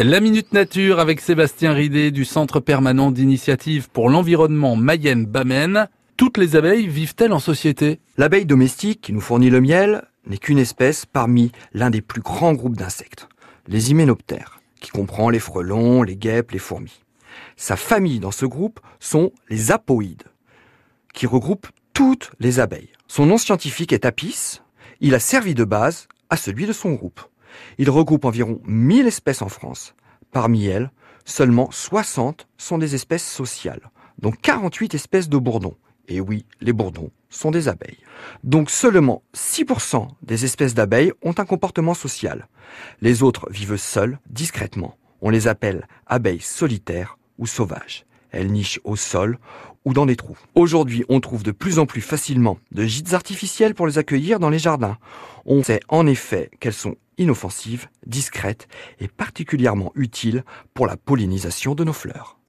La Minute Nature avec Sébastien Ridé du Centre permanent d'initiative pour l'environnement Mayenne-Bamène. Toutes les abeilles vivent-elles en société? L'abeille domestique qui nous fournit le miel n'est qu'une espèce parmi l'un des plus grands groupes d'insectes, les hyménoptères, qui comprend les frelons, les guêpes, les fourmis. Sa famille dans ce groupe sont les apoïdes, qui regroupent toutes les abeilles. Son nom scientifique est Apis. Il a servi de base à celui de son groupe. Il regroupe environ 1000 espèces en France. Parmi elles, seulement 60 sont des espèces sociales, dont 48 espèces de bourdons. Et oui, les bourdons sont des abeilles. Donc seulement 6% des espèces d'abeilles ont un comportement social. Les autres vivent seules, discrètement. On les appelle abeilles solitaires ou sauvages. Elles nichent au sol ou dans des trous. Aujourd'hui, on trouve de plus en plus facilement de gîtes artificiels pour les accueillir dans les jardins. On sait en effet qu'elles sont inoffensives, discrètes et particulièrement utiles pour la pollinisation de nos fleurs.